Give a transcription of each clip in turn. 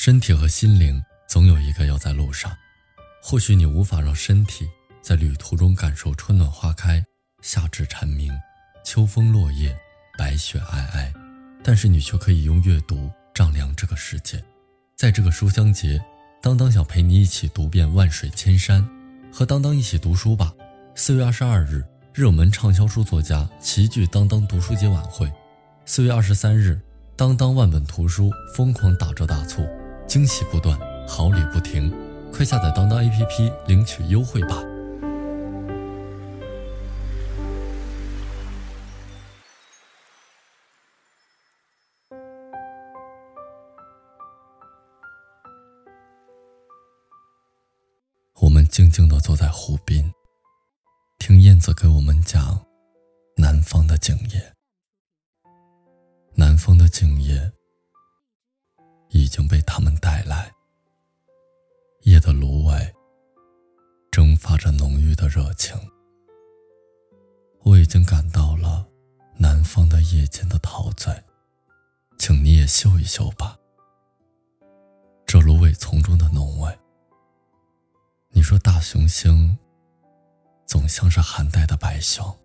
身体和心灵总有一个要在路上。或许你无法让身体在旅途中感受春暖花开、夏至蝉鸣、秋风落叶、白雪皑皑，但是你却可以用阅读丈量这个世界。在这个书香节，当当想陪你一起读遍万水千山，和当当一起读书吧。四月二十二日，热门畅销书作家齐聚当当读书节晚会。四月二十三日，当当万本图书疯狂打折大促，惊喜不断，好礼不停，快下载当当 APP 领取优惠吧！我们静静的坐在湖边。听燕子给我们讲南方的静夜，南方的静夜发着浓郁的热情，我已经感到了南方的夜间的陶醉，请你也嗅一嗅吧，这芦苇丛中的浓味。你说大熊星。总像是寒带的白熊，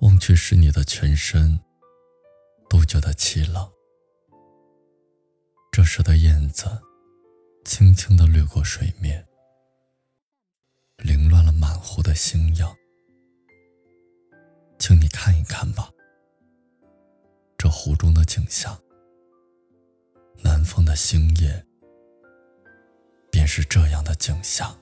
望去时你的全身都觉得凄冷。这时的燕子轻轻的掠过水面，星耀。请你看一看吧，这湖中的景象，南方的星夜便是这样的景象。